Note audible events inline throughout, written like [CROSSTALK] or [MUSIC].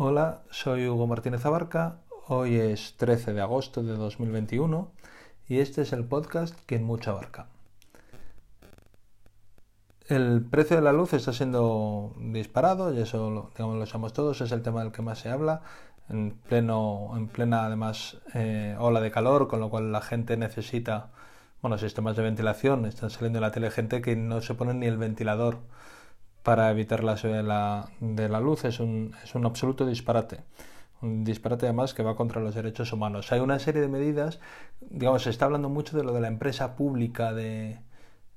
Hola, soy Hugo Martínez Abarca. Hoy es 13 de agosto de 2021 y este es el podcast Quien mucho abarca. El precio de la luz está siendo disparado y eso digamos, lo sabemos todos, es el tema del que más se habla en, pleno, en plena además eh, ola de calor, con lo cual la gente necesita bueno, sistemas de ventilación. Están saliendo en la tele gente que no se pone ni el ventilador para evitar la de la, de la luz es un, es un absoluto disparate. Un disparate además que va contra los derechos humanos. Hay una serie de medidas, digamos, se está hablando mucho de lo de la empresa pública de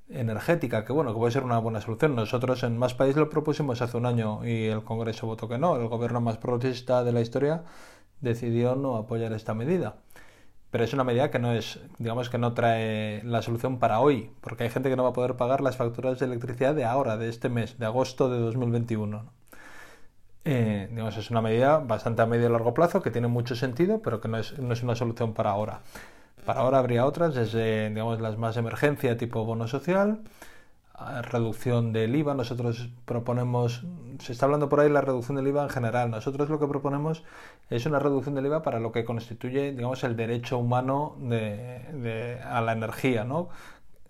energética, que bueno, que puede ser una buena solución. Nosotros en Más País lo propusimos hace un año y el Congreso votó que no. El gobierno más progresista de la historia decidió no apoyar esta medida pero es una medida que no es, digamos que no trae la solución para hoy, porque hay gente que no va a poder pagar las facturas de electricidad de ahora, de este mes, de agosto de 2021. Eh, digamos, es una medida bastante a medio y largo plazo que tiene mucho sentido, pero que no es, no es una solución para ahora. Para ahora habría otras, desde digamos, las más de emergencia tipo bono social, reducción del IVA. Nosotros proponemos, se está hablando por ahí la reducción del IVA en general. Nosotros lo que proponemos es una reducción del IVA para lo que constituye, digamos, el derecho humano a la energía, ¿no?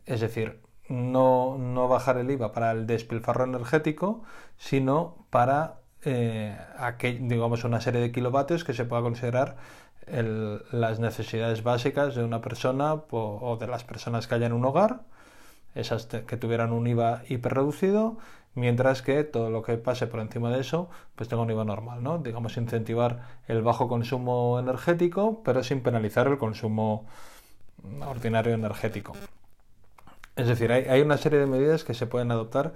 Es decir, no, no, bajar el IVA para el despilfarro energético, sino para eh, digamos, una serie de kilovatios que se pueda considerar las necesidades básicas de una persona o de las personas que haya en un hogar esas que tuvieran un IVA hiperreducido, mientras que todo lo que pase por encima de eso, pues tenga un IVA normal, ¿no? Digamos, incentivar el bajo consumo energético, pero sin penalizar el consumo ordinario energético. Es decir, hay, una serie de medidas que se pueden adoptar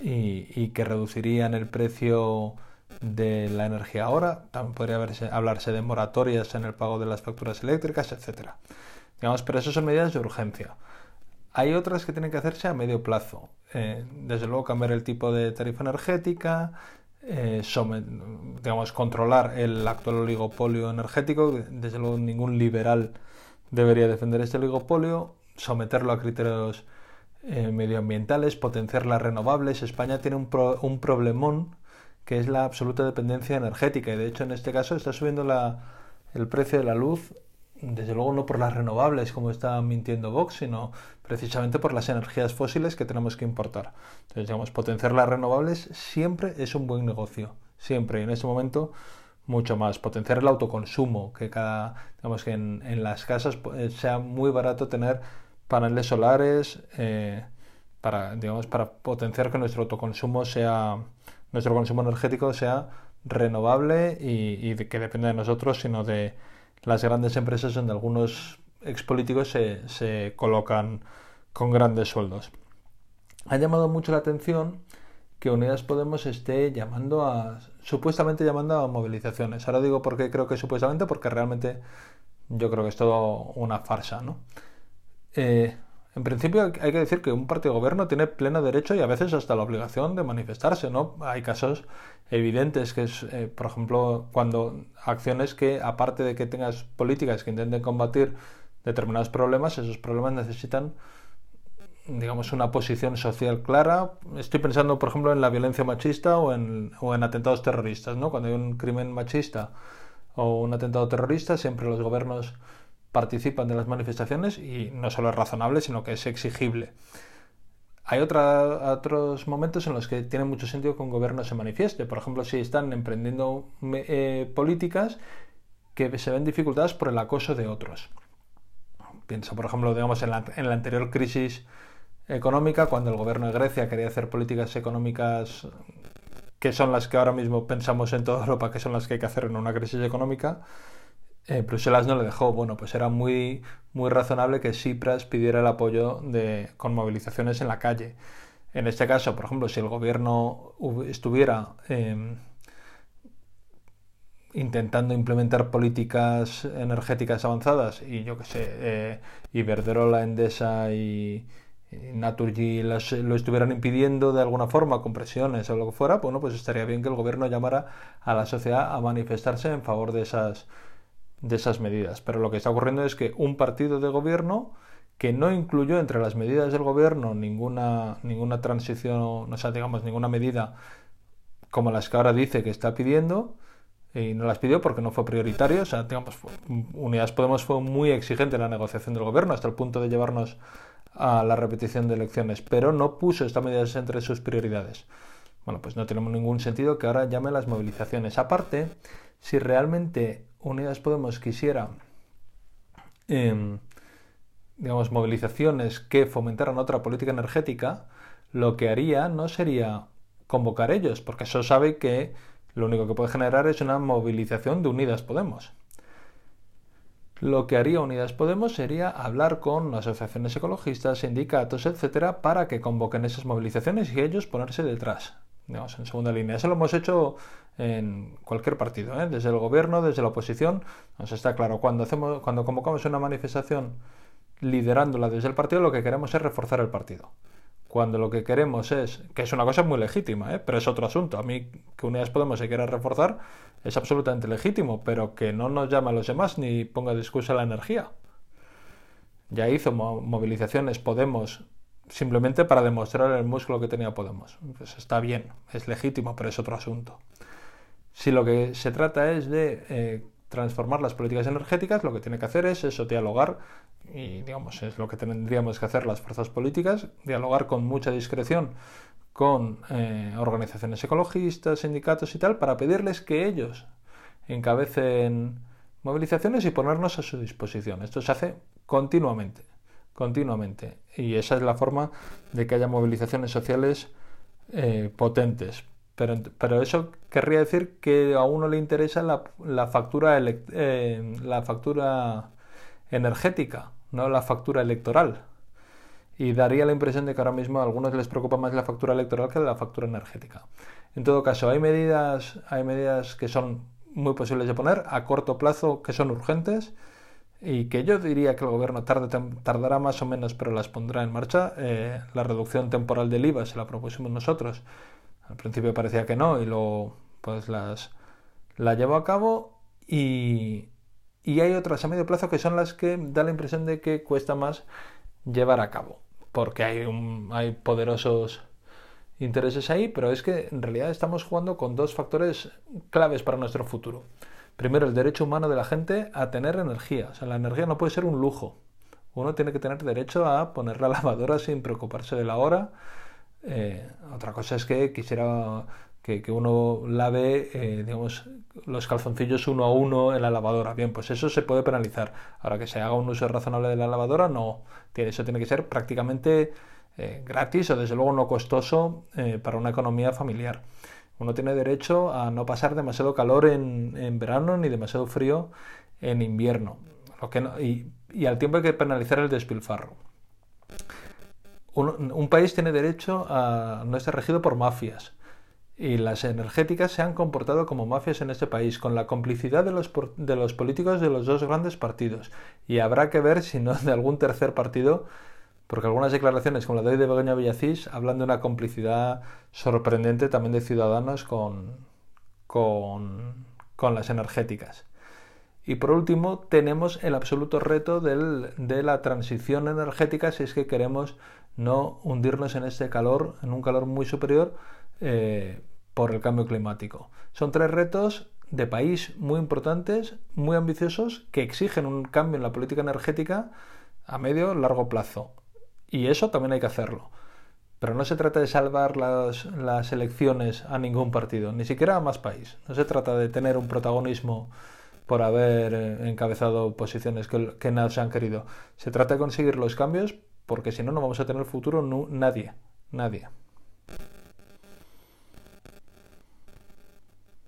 y, que reducirían el precio de la energía ahora. También podría hablarse de moratorias en el pago de las facturas eléctricas, etcétera. Digamos, pero eso son medidas de urgencia. Hay otras que tienen que hacerse a medio plazo. Eh, desde luego cambiar el tipo de tarifa energética, eh, digamos, controlar el actual oligopolio energético. Desde luego ningún liberal debería defender este oligopolio, someterlo a criterios eh, medioambientales, potenciar las renovables. España tiene un, un, problemón que es la absoluta dependencia energética y de hecho en este caso está subiendo la, el precio de la luz desde luego no por las renovables como está mintiendo Vox, sino precisamente por las energías fósiles que tenemos que importar. Entonces, digamos, potenciar las renovables siempre es un buen negocio, siempre, y en este momento mucho más. Potenciar el autoconsumo, que cada, digamos que en, las casas eh, sea muy barato tener paneles solares, eh, para, digamos, para potenciar que nuestro autoconsumo sea, nuestro consumo energético sea renovable y, y que dependa de nosotros, sino de las grandes empresas donde algunos expolíticos se, se colocan con grandes sueldos. Ha llamado mucho la atención que Unidas Podemos esté llamando a, supuestamente llamando a movilizaciones. Ahora digo por qué creo que supuestamente, porque realmente yo creo que es todo una farsa, ¿no? Eh, en principio hay que decir que un partido de gobierno tiene pleno derecho y a veces hasta la obligación de manifestarse, ¿no? Hay casos evidentes que es, eh, por ejemplo, cuando acciones que, aparte de que tengas políticas que intenten combatir determinados problemas, esos problemas necesitan digamos, una posición social clara. Estoy pensando, por ejemplo, en la violencia machista o en, o en atentados terroristas, ¿no? Cuando hay un crimen machista o un atentado terrorista, siempre los gobiernos participan de las manifestaciones y no solo es razonable, sino que es exigible. Hay otros momentos en los que tiene mucho sentido que un gobierno se manifieste. Por ejemplo, si están emprendiendo eh, políticas que se ven dificultadas por el acoso de otros. Pienso, por ejemplo, digamos, en la, en la anterior crisis económica, cuando el gobierno de Grecia quería hacer políticas económicas que son las que ahora mismo pensamos en toda Europa que son las que hay que hacer en una crisis económica, eh, Bruselas no le dejó. Bueno, pues era muy, muy razonable que Cipras pidiera el apoyo de, con movilizaciones en la calle. En este caso, por ejemplo, si el gobierno estuviera em, intentando implementar políticas energéticas avanzadas y yo que sé, eh, Iberdrola, Endesa y, Naturgy lo estuvieran impidiendo de alguna forma con presiones o lo que fuera, bueno, pues estaría bien que el gobierno llamara a la sociedad a manifestarse en favor de esas de esas medidas. Pero lo que está ocurriendo es que un partido de gobierno que no incluyó entre las medidas del gobierno ninguna, ninguna transición, o sea, digamos, ninguna medida como las que ahora dice que está pidiendo, y no las pidió porque no fue prioritario. O sea, digamos, Unidas Podemos fue muy exigente en la negociación del gobierno hasta el punto de llevarnos a la repetición de elecciones, pero no puso estas medidas entre sus prioridades. Bueno, pues no tenemos ningún sentido que ahora llame las movilizaciones. Aparte, si realmente Unidas Podemos quisiera, em, digamos, movilizaciones que fomentaran otra política energética, lo que haría no sería convocar ellos, porque eso sabe que lo único que puede generar es una movilización de Unidas Podemos. Lo que haría Unidas Podemos sería hablar con asociaciones ecologistas, sindicatos, etcétera, para que convoquen esas movilizaciones y ellos ponerse detrás, digamos, en segunda línea. Eso lo hemos hecho en cualquier partido, ¿eh? desde el gobierno, desde la oposición. Nos está claro, cuando, hacemos, cuando convocamos una manifestación liderándola desde el partido, lo que queremos es reforzar el partido cuando lo que queremos es, que es una cosa muy legítima, ¿eh? pero es otro asunto. A mí que Unidas Podemos se quiera reforzar es absolutamente legítimo, pero que no nos llame a los demás ni ponga de excusa la energía. Ya hizo movilizaciones Podemos simplemente para demostrar el músculo que tenía Podemos. Pues está bien, es legítimo, pero es otro asunto. Si lo que se trata es de eh, transformar las políticas energéticas, lo que tiene que hacer es eso, dialogar y digamos es lo que tendríamos que hacer las fuerzas políticas, dialogar con mucha discreción con eh, organizaciones ecologistas, sindicatos y tal, para pedirles que ellos encabecen movilizaciones y ponernos a su disposición. Esto se hace continuamente, continuamente. Y esa es la forma de que haya movilizaciones sociales eh, potentes. Pero, pero, eso querría decir que a uno le interesa la, factura, eh, la factura energética no la factura electoral. Y daría la impresión de que ahora mismo a algunos les preocupa más la factura electoral que la factura energética. En todo caso, hay medidas, hay medidas que son muy posibles de poner a corto plazo, que son urgentes y que yo diría que el gobierno tarde, tardará más o menos, pero las pondrá en marcha. Eh, la reducción temporal del IVA se la propusimos nosotros. Al principio parecía que no y luego pues las la llevó a cabo y, y hay otras a medio plazo que son las que da la impresión de que cuesta más llevar a cabo, porque hay, hay poderosos intereses ahí, pero es que en realidad estamos jugando con dos factores claves para nuestro futuro. Primero, el derecho humano de la gente a tener energía. O sea, la energía no puede ser un lujo. Uno tiene que tener derecho a poner la [LAUGHS] lavadora sin preocuparse de la hora. Eh, otra cosa es que quisiera que, uno lave, eh, digamos, los calzoncillos uno a uno en la lavadora. Bien, pues eso se puede penalizar. Ahora que se haga un uso razonable de la lavadora, no. Eso tiene que ser prácticamente eh, gratis o desde luego no costoso eh, para una economía familiar. Uno tiene derecho a no pasar demasiado calor en, verano ni demasiado frío en invierno. Y, al tiempo hay que penalizar el despilfarro. Un, un país tiene derecho a no estar regido por mafias y las energéticas se han comportado como mafias en este país, con la complicidad de los, de los políticos de los dos grandes partidos. Y habrá que ver si no de algún tercer partido, porque algunas declaraciones, como la de hoy de Begoña Villacís, hablan de una complicidad sorprendente también de ciudadanos con, con, las energéticas. Y por último, tenemos el absoluto reto del, de la transición energética si es que queremos no hundirnos en este calor, en un calor muy superior, eh, por el cambio climático. Son tres retos de país muy importantes, muy ambiciosos, que exigen un cambio en la política energética a medio largo plazo. Y eso también hay que hacerlo. Pero no se trata de salvar las, elecciones a ningún partido, ni siquiera a más país. No se trata de tener un protagonismo por haber eh, encabezado posiciones que, que se han querido. Se trata de conseguir los cambios porque si no, no vamos a tener futuro nadie. Nadie.